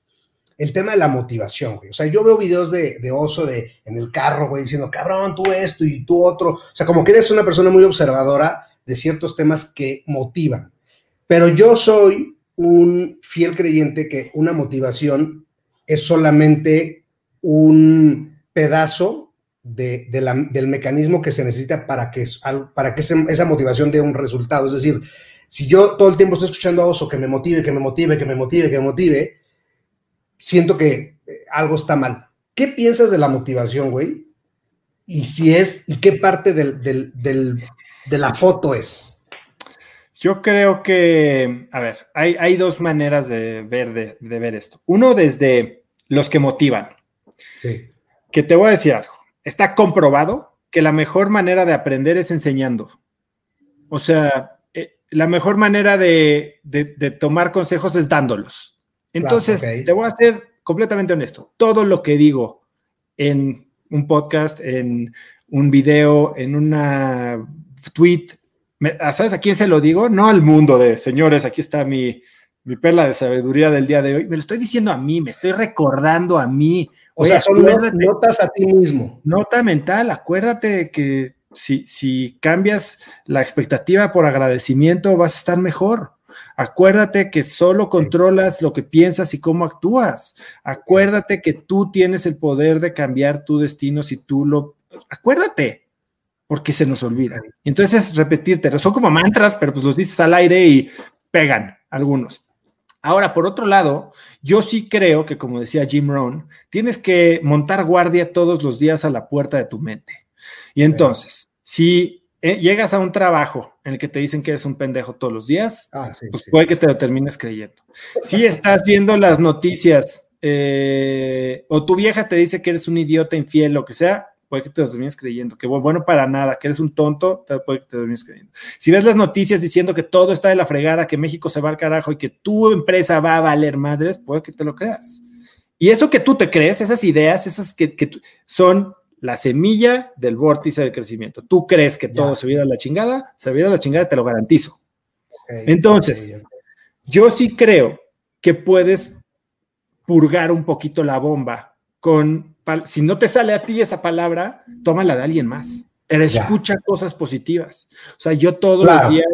el tema de la motivación. O sea, yo veo videos de, oso de, en el carro, güey, diciendo, cabrón, tú esto y tú otro. O sea, como que eres una persona muy observadora de ciertos temas que motivan. Pero yo soy un fiel creyente que una motivación es solamente un pedazo de, del mecanismo que se necesita para que, para que esa motivación dé un resultado. Es decir, si yo todo el tiempo estoy escuchando a Oso que me motive, que me motive, que me motive, que me motive, siento que eh, algo está mal. ¿Qué piensas de la motivación, güey? Y si es, y qué parte de la foto es. Yo creo que, a ver, hay, dos maneras de ver, de, ver esto. Uno desde los que motivan. Sí. Que te voy a decir algo. Está comprobado que la mejor manera de aprender es enseñando. O sea, la mejor manera de, tomar consejos es dándolos. Entonces, te voy a ser completamente honesto. Todo lo que digo en un podcast, en un video, en una tweet, ¿sabes a quién se lo digo? No al mundo de señores, aquí está mi, mi perla de sabiduría del día de hoy. Me lo estoy diciendo a mí, me estoy recordando a mí. O sea, son notas a ti mismo. Nota mental, acuérdate que si, cambias la expectativa por agradecimiento, vas a estar mejor. Acuérdate que solo controlas lo que piensas y cómo actúas. Acuérdate que tú tienes el poder de cambiar tu destino si tú lo... Acuérdate, porque se nos olvida. Entonces es repetírtelo. Son como mantras, pero pues los dices al aire y pegan algunos. Ahora, por otro lado, yo sí creo que, como decía Jim Rohn, tienes que montar guardia todos los días a la puerta de tu mente. Y entonces, si eh, llegas a un trabajo en el que te dicen que eres un pendejo todos los días, ah, pues puede que te lo termines creyendo. Si estás viendo las noticias eh, o tu vieja te dice que eres un idiota infiel, lo que sea, puede que te lo termines creyendo, que bueno para nada, que eres un tonto, puede que te lo termines creyendo. Si ves las noticias diciendo que todo está de la fregada, que México se va al carajo y que tu empresa va a valer madres, puede que te lo creas. Y eso que tú te crees, esas ideas, esas que, son la semilla del vórtice de crecimiento. Tú crees que todo se viera a la chingada, se viera a la chingada, te lo garantizo. Entonces, yo sí creo que puedes purgar un poquito la bomba con, si no te sale a ti esa palabra, tómala de alguien más. Escucha cosas positivas. O sea, yo todos los días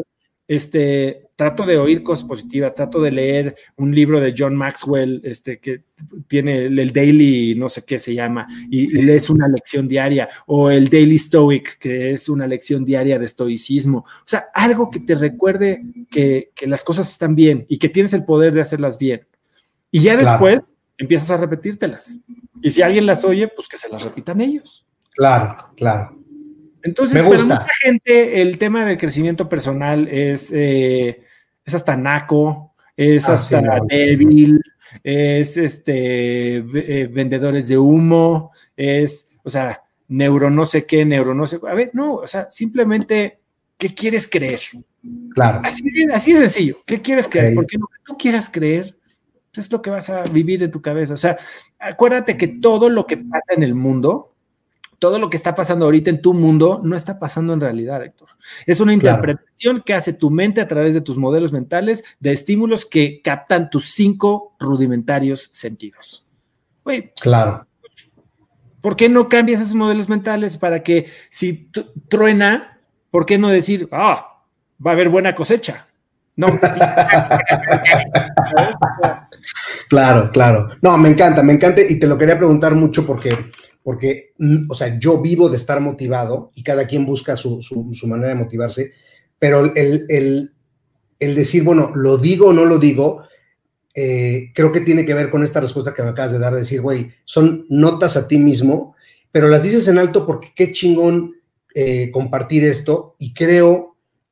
este, trato de oír cosas positivas, trato de leer un libro de John Maxwell, este, que tiene el, Daily, no sé qué se llama, y, lees una lección diaria, o el Daily Stoic, que es una lección diaria de estoicismo. O sea, algo que te recuerde que, las cosas están bien y que tienes el poder de hacerlas bien. Y ya después empiezas a repetírtelas. Y si alguien las oye, pues que se las repitan ellos. Claro, claro. Entonces, para mucha gente el tema del crecimiento personal es, eh, es hasta naco, es ah, hasta débil, es este eh, vendedores de humo, es, o sea, neuro no sé qué, neuro no sé. A ver, no, o sea, simplemente, ¿qué quieres creer? Claro. Así, así de sencillo, ¿qué quieres creer? Porque lo que tú quieras creer es lo que vas a vivir en tu cabeza. O sea, acuérdate que todo lo que pasa en el mundo todo lo que está pasando ahorita en tu mundo no está pasando en realidad, Héctor. Es una interpretación que hace tu mente a través de tus modelos mentales de estímulos que captan tus cinco rudimentarios sentidos. claro. ¿Por qué no cambias esos modelos mentales para que si truena, ¿por qué no decir, ah, va a haber buena cosecha? No. claro, claro. No, me encanta, me encanta y te lo quería preguntar mucho porque porque, mm, o sea, yo vivo de estar motivado y cada quien busca su, manera de motivarse, pero el, decir, bueno, lo digo o no lo digo, eh, creo que tiene que ver con esta respuesta que me acabas de dar, de decir, güey, son notas a ti mismo, pero las dices en alto porque qué chingón eh, compartir esto y creo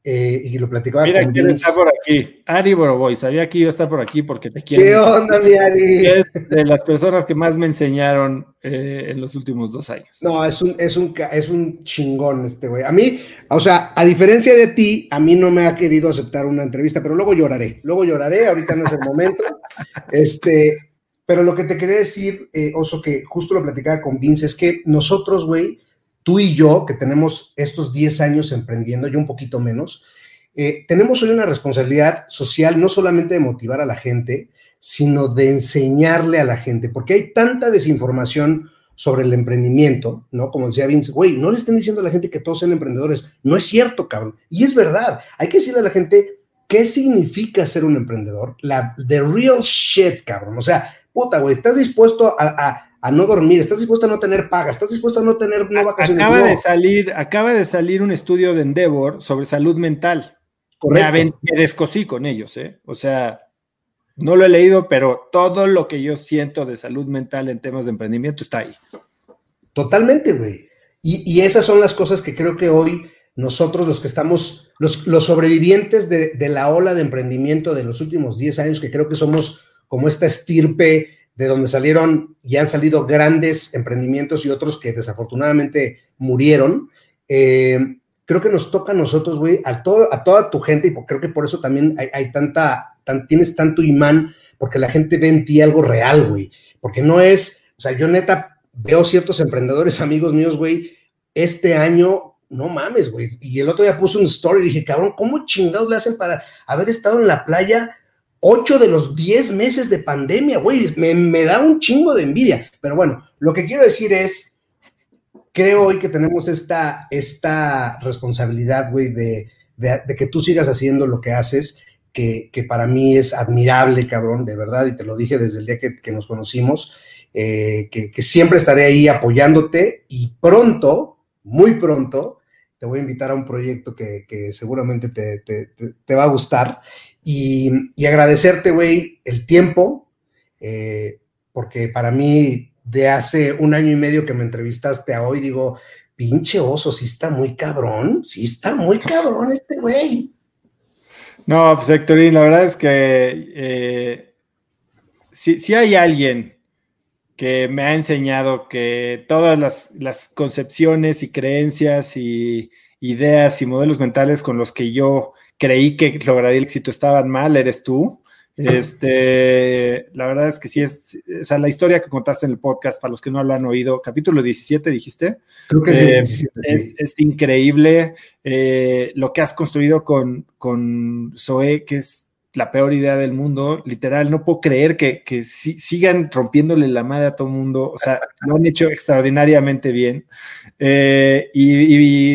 eh, y lo platicaba Mira con quién está por aquí. Ari Boroboy, sabía que iba a estar por aquí porque te quiero. ¿Qué onda, mi Ari? Es de las personas que más me enseñaron eh, en los últimos dos años. No, es un, es un, es un chingón este güey. A mí, o sea, a diferencia de ti, a mí no me ha querido aceptar una entrevista, pero luego lloraré. Luego lloraré, ahorita no es el momento. este, pero lo que te quería decir, eh, Oso, que justo lo platicaba con Vince, es que nosotros, güey, tú y yo, que tenemos estos 10 años emprendiendo, yo un poquito menos, eh, tenemos hoy una responsabilidad social no solamente de motivar a la gente, sino de enseñarle a la gente, porque hay tanta desinformación sobre el emprendimiento, ¿no? Como decía Vince, güey, no le estén diciendo a la gente que todos sean emprendedores, no es cierto, cabrón. Y es verdad, hay que decirle a la gente qué significa ser un emprendedor, la the real shit, cabrón. O sea, puta, güey, estás dispuesto a a no dormir, estás dispuesto a no tener paga, estás dispuesto a no tener no vacaciones. Acaba de salir, acaba de salir un estudio de Endeavor sobre salud mental. Correcto. Me, me descosí con ellos, ¿eh? O sea, no lo he leído, pero todo lo que yo siento de salud mental en temas de emprendimiento está ahí. Totalmente, güey. Y, esas son las cosas que creo que hoy nosotros, los que estamos, los, los sobrevivientes de, de, la ola de emprendimiento de los últimos 10 años, que creo que somos como esta estirpe de donde salieron y han salido grandes emprendimientos y otros que desafortunadamente murieron. Eh, creo que nos toca a nosotros, güey, a, todo, a toda tu gente, y creo que por eso también hay, tanta, tienes tanto imán, porque la gente ve en ti algo real, güey. Porque no es, o sea, yo neta veo ciertos emprendedores, amigos míos, güey, este año, no mames, güey. Y el otro día puse un story y dije, cabrón, ¿cómo chingados le hacen para haber estado en la playa Ocho de los diez meses de pandemia, güey, me, da un chingo de envidia. Pero bueno, lo que quiero decir es, creo hoy que tenemos esta, esta responsabilidad, güey, de, que tú sigas haciendo lo que haces, que, para mí es admirable, cabrón, de verdad, y te lo dije desde el día que, nos conocimos, eh, que, siempre estaré ahí apoyándote y pronto, muy pronto, te voy a invitar a un proyecto que, seguramente te, va a gustar y, agradecerte, güey, el tiempo, eh, porque para mí, de hace un año y medio que me entrevistaste a hoy, digo, pinche oso, sí está muy cabrón, sí está muy cabrón este güey. No, pues Héctorín, la verdad es que eh, si, hay alguien que me ha enseñado que todas las, las, concepciones y creencias y ideas y modelos mentales con los que yo creí que lograría el éxito estaban mal, eres tú. Este, la verdad es que sí es, o sea, la historia que contaste en el podcast, para los que no lo han oído, capítulo 17, dijiste. Creo que Eh, sí. es, es increíble eh, lo que has construido con, con Zoe, que es la peor idea del mundo. Literal, no puedo creer que, que si- sigan rompiéndole la madre a todo el mundo. O sea, lo han hecho extraordinariamente bien. Eh, y,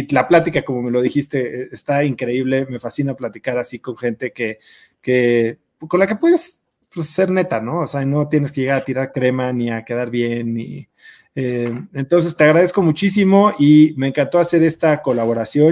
y la plática, como me lo dijiste, eh, está increíble. Me fascina platicar así con gente que, que con la que puedes pues, ser neta, ¿no? O sea, no tienes que llegar a tirar crema ni a quedar bien. Ni, eh, entonces, te agradezco muchísimo y me encantó hacer esta colaboración.